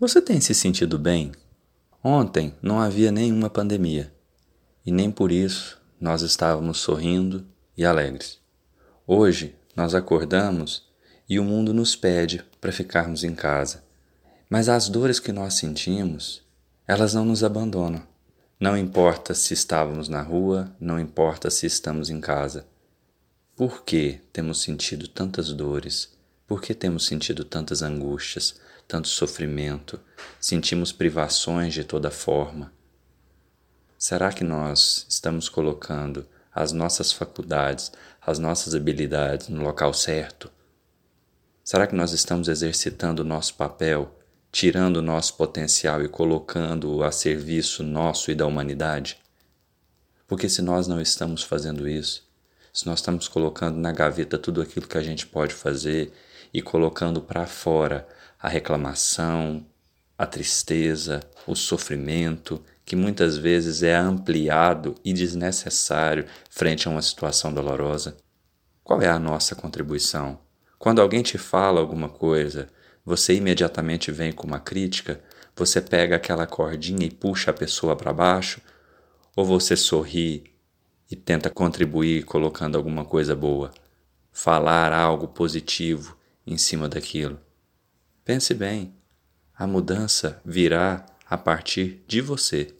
Você tem se sentido bem? Ontem não havia nenhuma pandemia e nem por isso nós estávamos sorrindo e alegres. Hoje nós acordamos e o mundo nos pede para ficarmos em casa. Mas as dores que nós sentimos, elas não nos abandonam. Não importa se estávamos na rua, não importa se estamos em casa. Por que temos sentido tantas dores? Por que temos sentido tantas angústias, tanto sofrimento? Sentimos privações de toda forma. Será que nós estamos colocando as nossas faculdades, as nossas habilidades no local certo? Será que nós estamos exercitando o nosso papel, tirando o nosso potencial e colocando-o a serviço nosso e da humanidade? Porque se nós não estamos fazendo isso, se nós estamos colocando na gaveta tudo aquilo que a gente pode fazer e colocando para fora a reclamação, a tristeza, o sofrimento, que muitas vezes é ampliado e desnecessário frente a uma situação dolorosa. Qual é a nossa contribuição? Quando alguém te fala alguma coisa, você imediatamente vem com uma crítica, você pega aquela cordinha e puxa a pessoa para baixo, ou você sorri e tenta contribuir colocando alguma coisa boa, falar algo positivo em cima daquilo. Pense bem, a mudança virá a partir de você.